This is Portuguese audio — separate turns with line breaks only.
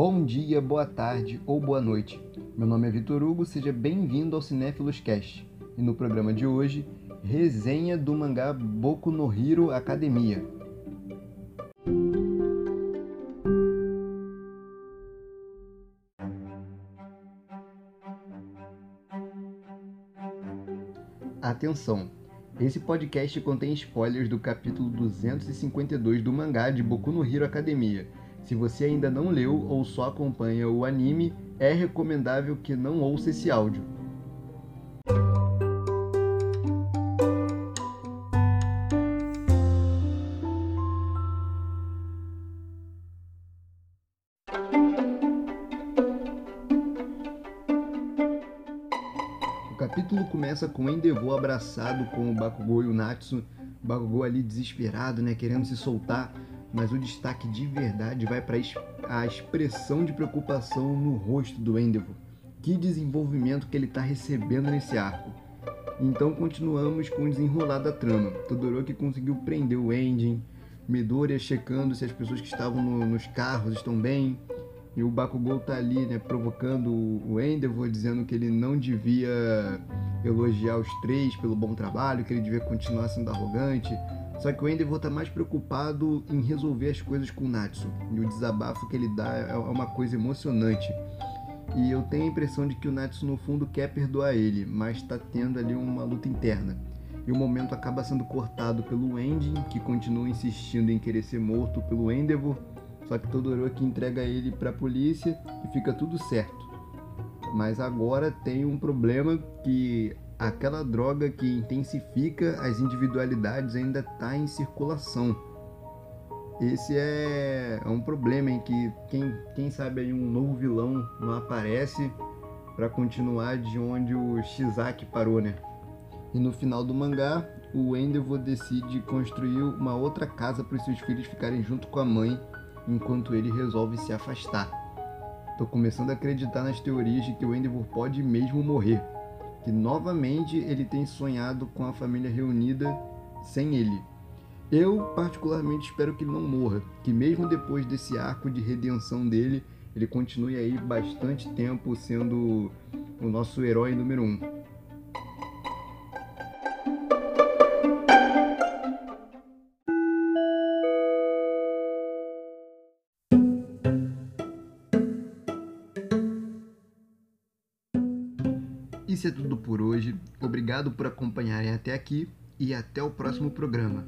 Bom dia, boa tarde ou boa noite. Meu nome é Vitor Hugo, seja bem-vindo ao Cinéfilos Cast. E no programa de hoje, resenha do mangá Boku no Hero Academia. Atenção! Esse podcast contém spoilers do capítulo 252 do mangá de Boku no Hero Academia. Se você ainda não leu ou só acompanha o anime, é recomendável que não ouça esse áudio. O capítulo começa com Endeavor abraçado com o Bakugou e o Natsu. Bakugou ali desesperado, né, querendo se soltar, mas o destaque de verdade vai para a expressão de preocupação no rosto do Endeavor. Que desenvolvimento que ele está recebendo nesse arco. Então continuamos com o desenrolar da trama. Todoroki conseguiu prender o Engine, Midoriya checando se as pessoas que estavam no, nos carros estão bem, e o Bakugou tá ali, né, provocando o Endeavor, dizendo que ele não devia elogiar os três pelo bom trabalho, que ele devia continuar sendo arrogante. Só que o Endeavor tá mais preocupado em resolver as coisas com o Natsu. E o desabafo que ele dá é uma coisa emocionante. E eu tenho a impressão de que o Natsu no fundo quer perdoar ele, mas tá tendo ali uma luta interna. E o momento acaba sendo cortado pelo Ending, que continua insistindo em querer ser morto pelo Endeavor só que Todoroki entrega ele para a polícia e fica tudo certo. Mas agora tem um problema que aquela droga que intensifica as individualidades ainda está em circulação. Esse é, é um problema em que quem, quem sabe aí um novo vilão não aparece para continuar de onde o Shizaki parou, né? E no final do mangá, o Endeavor decide construir uma outra casa para os seus filhos ficarem junto com a mãe enquanto ele resolve se afastar. Tô começando a acreditar nas teorias de que o Endeavor pode mesmo morrer, que novamente ele tem sonhado com a família reunida sem ele. Eu particularmente espero que ele não morra, que mesmo depois desse arco de redenção dele, ele continue aí bastante tempo sendo o nosso herói número um. Isso é tudo por hoje. Obrigado por acompanharem até aqui e até o próximo programa.